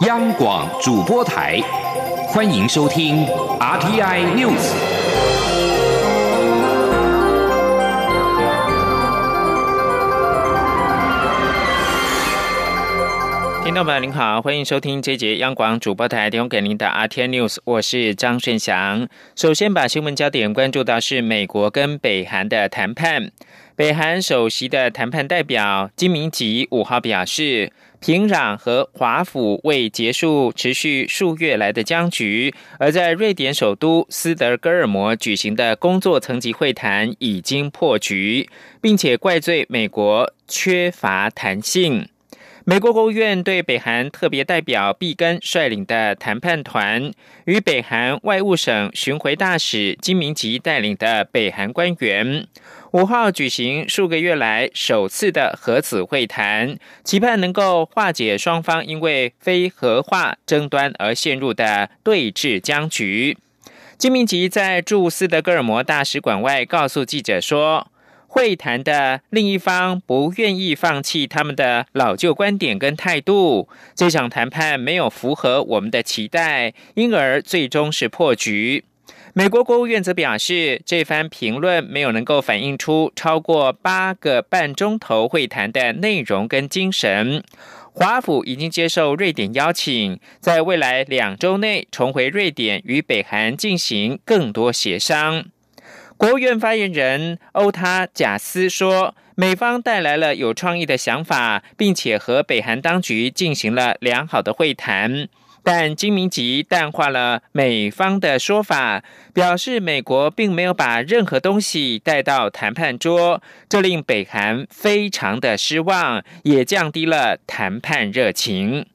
央广主播台，欢迎收听 RTI News。听众朋友您好，欢迎收听这节央广主播台提供给您的 RTI News，我是张顺祥。首先把新闻焦点关注到是美国跟北韩的谈判。北韩首席的谈判代表金明吉五号表示，平壤和华府为结束持续数月来的僵局，而在瑞典首都斯德哥尔摩举行的工作层级会谈已经破局，并且怪罪美国缺乏弹性。美国国务院对北韩特别代表毕根率领的谈判团与北韩外务省巡回大使金明吉带领的北韩官员。五号举行数个月来首次的核子会谈，期盼能够化解双方因为非核化争端而陷入的对峙僵局。金明吉在驻斯德哥尔摩大使馆外告诉记者说，会谈的另一方不愿意放弃他们的老旧观点跟态度，这场谈判没有符合我们的期待，因而最终是破局。美国国务院则表示，这番评论没有能够反映出超过八个半钟头会谈的内容跟精神。华府已经接受瑞典邀请，在未来两周内重回瑞典，与北韩进行更多协商。国务院发言人欧塔贾斯说，美方带来了有创意的想法，并且和北韩当局进行了良好的会谈。但金明吉淡化了美方的说法，表示美国并没有把任何东西带到谈判桌，这令北韩非常的失望，也降低了谈判热情。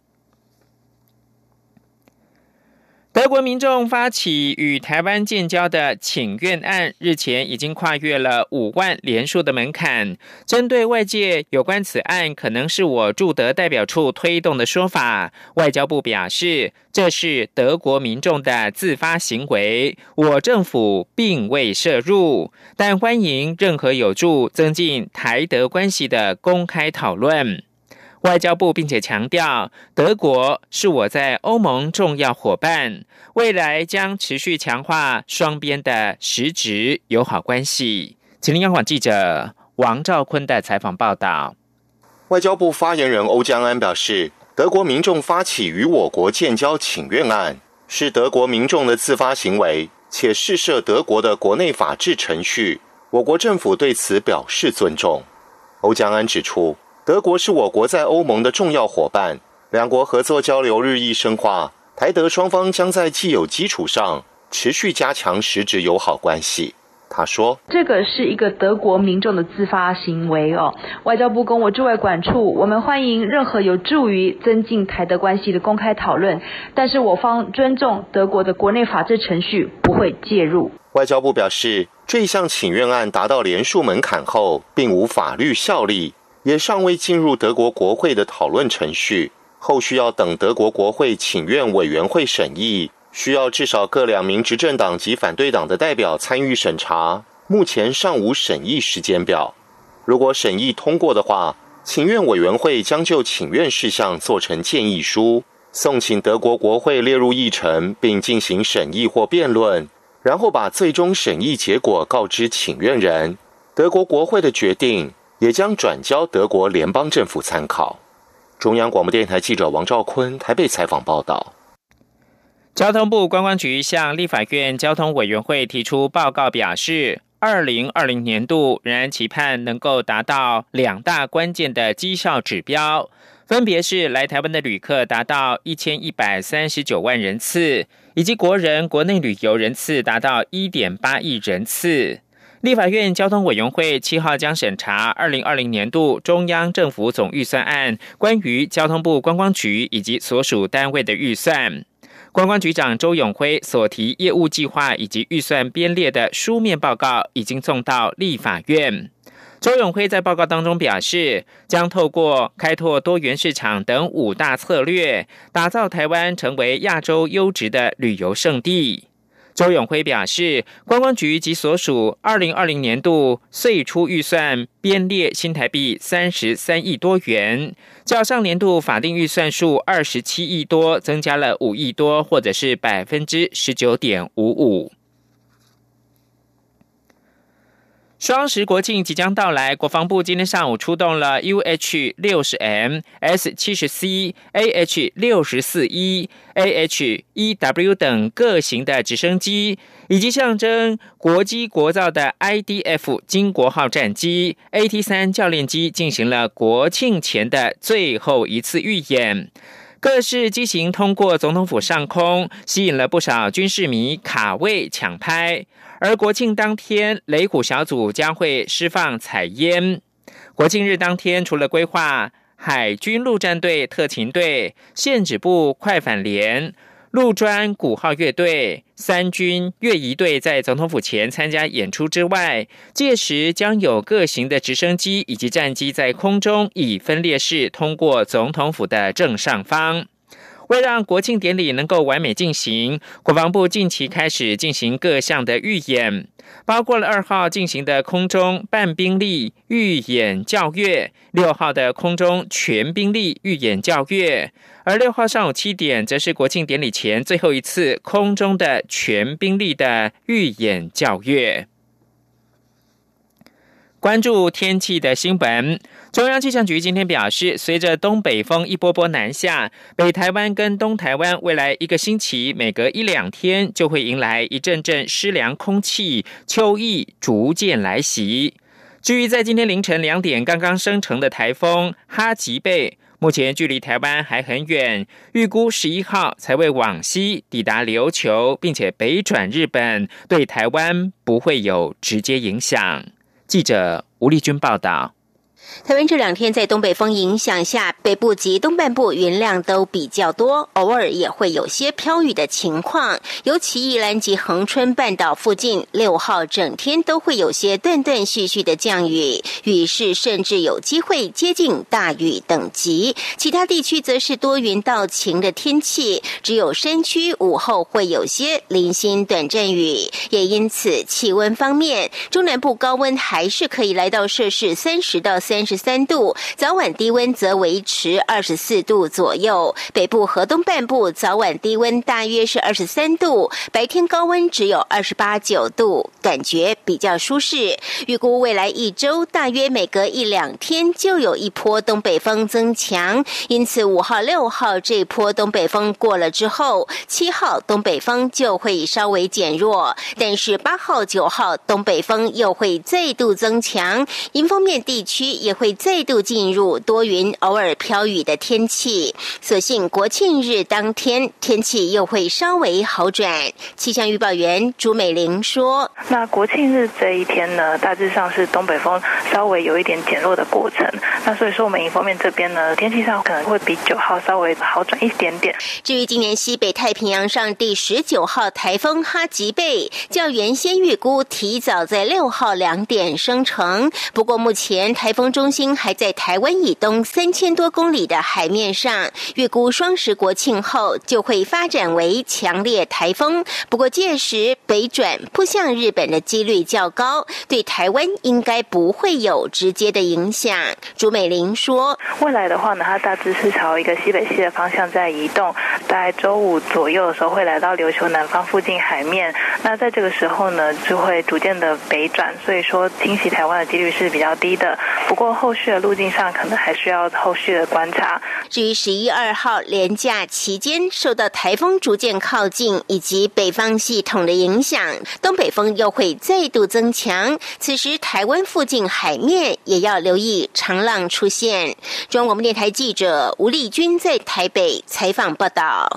德国民众发起与台湾建交的请愿案，日前已经跨越了五万连数的门槛。针对外界有关此案可能是我驻德代表处推动的说法，外交部表示这是德国民众的自发行为，我政府并未涉入，但欢迎任何有助增进台德关系的公开讨论。外交部并且强调，德国是我在欧盟重要伙伴，未来将持续强化双边的实质友好关系。请听央广记者王兆坤的采访报道。外交部发言人欧江安表示，德国民众发起与我国建交请愿案，是德国民众的自发行为，且试涉德国的国内法治程序，我国政府对此表示尊重。欧江安指出。德国是我国在欧盟的重要伙伴，两国合作交流日益深化，台德双方将在既有基础上持续加强实质友好关系。他说：“这个是一个德国民众的自发行为哦。外交部跟我驻外管处，我们欢迎任何有助于增进台德关系的公开讨论，但是我方尊重德国的国内法制程序，不会介入。”外交部表示，这项请愿案达到联署门槛后，并无法律效力。也尚未进入德国国会的讨论程序，后续要等德国国会请愿委员会审议，需要至少各两名执政党及反对党的代表参与审查。目前尚无审议时间表。如果审议通过的话，请愿委员会将就请愿事项做成建议书，送请德国国会列入议程，并进行审议或辩论，然后把最终审议结果告知请愿人。德国国会的决定。也将转交德国联邦政府参考。中央广播电台记者王兆坤台北采访报道。交通部观光局向立法院交通委员会提出报告，表示，二零二零年度仍然期盼能够达到两大关键的绩效指标，分别是来台湾的旅客达到一千一百三十九万人次，以及国人国内旅游人次达到一点八亿人次。立法院交通委员会七号将审查二零二零年度中央政府总预算案关于交通部观光局以及所属单位的预算。观光局长周永辉所提业务计划以及预算编列的书面报告已经送到立法院。周永辉在报告当中表示，将透过开拓多元市场等五大策略，打造台湾成为亚洲优质的旅游胜地。周永辉表示，观光局及所属二零二零年度岁初预算编列新台币三十三亿多元，较上年度法定预算数二十七亿多增加了五亿多，或者是百分之十九点五五。双十国庆即将到来，国防部今天上午出动了 UH 六十 M、S 七十 C、AH 六十四 E、AH 一 W 等各型的直升机，以及象征国机国造的 IDF 金国号战机、AT 三教练机，进行了国庆前的最后一次预演。各式机型通过总统府上空，吸引了不少军事迷卡位抢拍。而国庆当天，雷鼓小组将会释放彩烟。国庆日当天，除了规划海军陆战队特勤队、宪指部快反连、陆专鼓号乐队、三军乐仪队在总统府前参加演出之外，届时将有各型的直升机以及战机在空中以分列式通过总统府的正上方。为让国庆典礼能够完美进行，国防部近期开始进行各项的预演，包括了二号进行的空中半兵力预演教阅，六号的空中全兵力预演教阅，而六号上午七点则是国庆典礼前最后一次空中的全兵力的预演教阅。关注天气的新闻，中央气象局今天表示，随着东北风一波波南下，北台湾跟东台湾未来一个星期，每隔一两天就会迎来一阵阵湿凉空气，秋意逐渐来袭。至于在今天凌晨两点刚刚生成的台风哈吉贝，目前距离台湾还很远，预估十一号才会往西抵达琉球，并且北转日本，对台湾不会有直接影响。记者吴丽君报道。台湾这两天在东北风影响下，北部及东半部云量都比较多，偶尔也会有些飘雨的情况。尤其宜兰及恒春半岛附近，六号整天都会有些断断续续的降雨，雨势甚至有机会接近大雨等级。其他地区则是多云到晴的天气，只有山区午后会有些零星短阵雨。也因此，气温方面，中南部高温还是可以来到摄氏三十到三。三十三度，早晚低温则维持二十四度左右。北部河东半部早晚低温大约是二十三度，白天高温只有二十八九度，感觉比较舒适。预估未来一周大约每隔一两天就有一波东北风增强，因此五号、六号这波东北风过了之后，七号东北风就会稍微减弱，但是八号、九号东北风又会再度增强，迎风面地区也。会再度进入多云、偶尔飘雨的天气。所幸国庆日当天天气又会稍微好转。气象预报员朱美玲说：“那国庆日这一天呢，大致上是东北风稍微有一点减弱的过程。那所以说，我们迎风面这边呢，天气上可能会比九号稍微好转一点点。至于今年西北太平洋上第十九号台风哈吉贝，较原先预估提早在六号两点生成。不过目前台风中。”中心还在台湾以东三千多公里的海面上，预估双十国庆后就会发展为强烈台风。不过届时北转扑向日本的几率较高，对台湾应该不会有直接的影响。朱美玲说：“未来的话呢，它大致是朝一个西北西的方向在移动，在周五左右的时候会来到琉球南方附近海面。那在这个时候呢，就会逐渐的北转，所以说侵袭台湾的几率是比较低的。不过后续的路径上，可能还需要后续的观察。至于十一二号连假期间，受到台风逐渐靠近以及北方系统的影响，东北风又会再度增强。此时，台湾附近海面也要留意长浪出现。中央广播电台记者吴丽君在台北采访报道。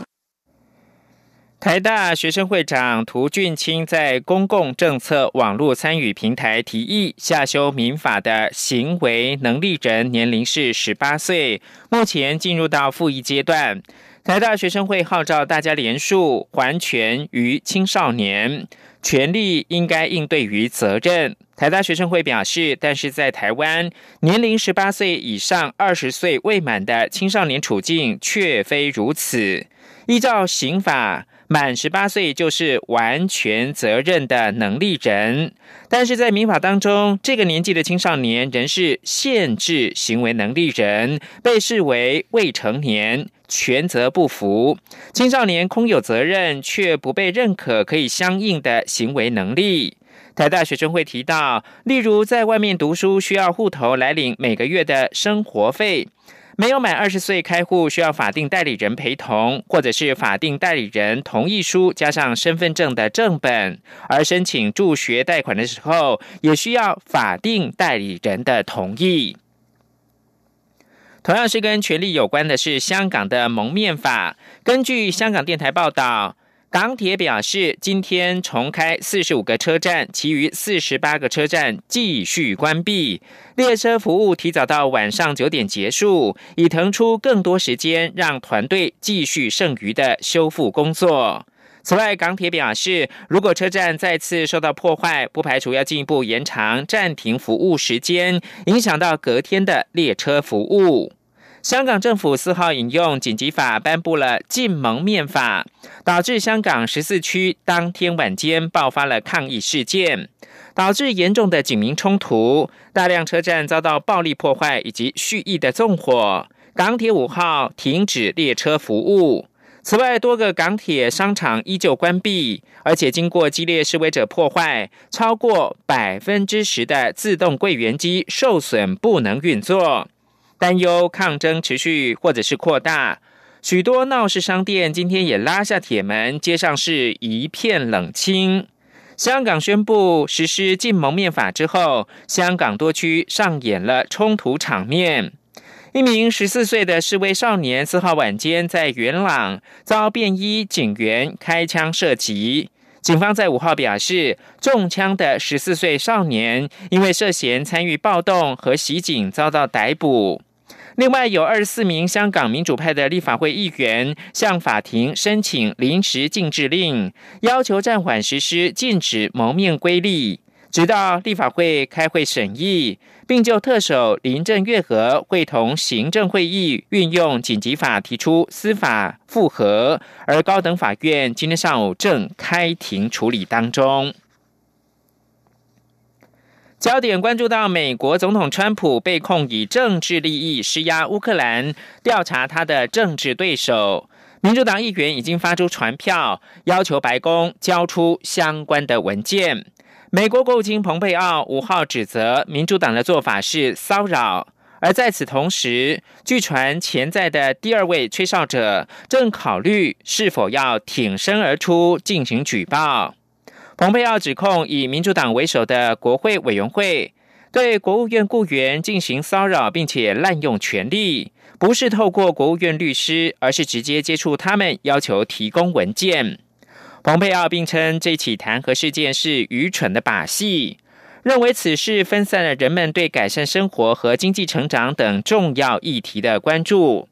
台大学生会长涂俊清在公共政策网络参与平台提议下修民法的行为能力人年龄是十八岁，目前进入到复议阶段。台大学生会号召大家联署还权于青少年，权利应该应对于责任。台大学生会表示，但是在台湾，年龄十八岁以上、二十岁未满的青少年处境却非如此。依照刑法。满十八岁就是完全责任的能力人。但是在民法当中，这个年纪的青少年仍是限制行为能力人，被视为未成年，权责不符。青少年空有责任，却不被认可可以相应的行为能力。台大学生会提到，例如在外面读书需要户头来领每个月的生活费。没有满二十岁开户需要法定代理人陪同，或者是法定代理人同意书加上身份证的正本；而申请助学贷款的时候，也需要法定代理人的同意。同样是跟权利有关的是香港的蒙面法。根据香港电台报道。港铁表示，今天重开四十五个车站，其余四十八个车站继续关闭，列车服务提早到晚上九点结束，以腾出更多时间让团队继续剩余的修复工作。此外，港铁表示，如果车站再次受到破坏，不排除要进一步延长暂停服务时间，影响到隔天的列车服务。香港政府四号引用紧急法颁布了禁蒙面法，导致香港十四区当天晚间爆发了抗议事件，导致严重的警民冲突，大量车站遭到暴力破坏以及蓄意的纵火。港铁五号停止列车服务。此外，多个港铁商场依旧关闭，而且经过激烈示威者破坏，超过百分之十的自动柜员机受损，不能运作。担忧抗争持续或者是扩大，许多闹市商店今天也拉下铁门，街上是一片冷清。香港宣布实施禁蒙面法之后，香港多区上演了冲突场面。一名十四岁的示威少年四号晚间在元朗遭便衣警员开枪射击，警方在五号表示，中枪的十四岁少年因为涉嫌参与暴动和袭警遭到逮捕。另外，有二十四名香港民主派的立法会议员向法庭申请临时禁制令，要求暂缓实施禁止蒙面规例，直到立法会开会审议，并就特首林郑月娥会同行政会议运用紧急法提出司法复核，而高等法院今天上午正开庭处理当中。焦点关注到美国总统川普被控以政治利益施压乌克兰，调查他的政治对手。民主党议员已经发出传票，要求白宫交出相关的文件。美国国务卿蓬佩奥五号指责民主党的做法是骚扰，而在此同时，据传潜在的第二位吹哨者正考虑是否要挺身而出进行举报。蓬佩奥指控以民主党为首的国会委员会对国务院雇员进行骚扰，并且滥用权力，不是透过国务院律师，而是直接接触他们，要求提供文件。蓬佩奥并称这起弹劾事件是愚蠢的把戏，认为此事分散了人们对改善生活和经济成长等重要议题的关注。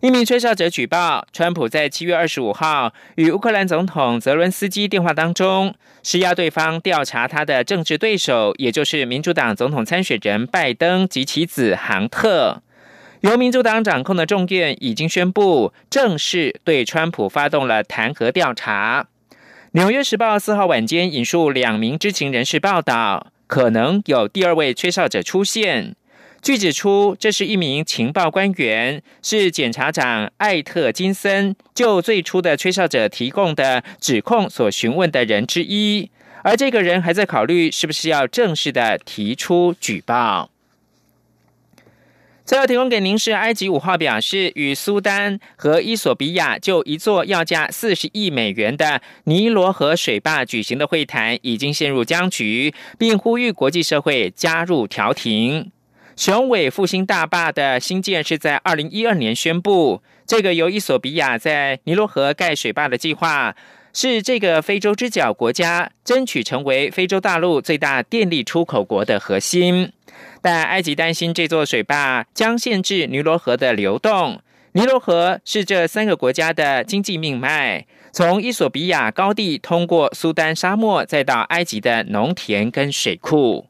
一名吹哨者举报，川普在七月二十五号与乌克兰总统泽伦斯基电话当中，施压对方调查他的政治对手，也就是民主党总统参选人拜登及其子杭特。由民主党掌控的众院已经宣布正式对川普发动了弹劾调查。纽约时报四号晚间引述两名知情人士报道，可能有第二位吹哨者出现。据指出，这是一名情报官员，是检察长艾特金森就最初的吹哨者提供的指控所询问的人之一，而这个人还在考虑是不是要正式的提出举报。最后提供给您是埃及五号表示，与苏丹和伊索比亚就一座要价四十亿美元的尼罗河水坝举行的会谈已经陷入僵局，并呼吁国际社会加入调停。雄伟复兴大坝的新建是在二零一二年宣布。这个由伊索比亚在尼罗河盖水坝的计划，是这个非洲之角国家争取成为非洲大陆最大电力出口国的核心。但埃及担心这座水坝将限制尼罗河的流动。尼罗河是这三个国家的经济命脉，从伊索比亚高地通过苏丹沙漠，再到埃及的农田跟水库。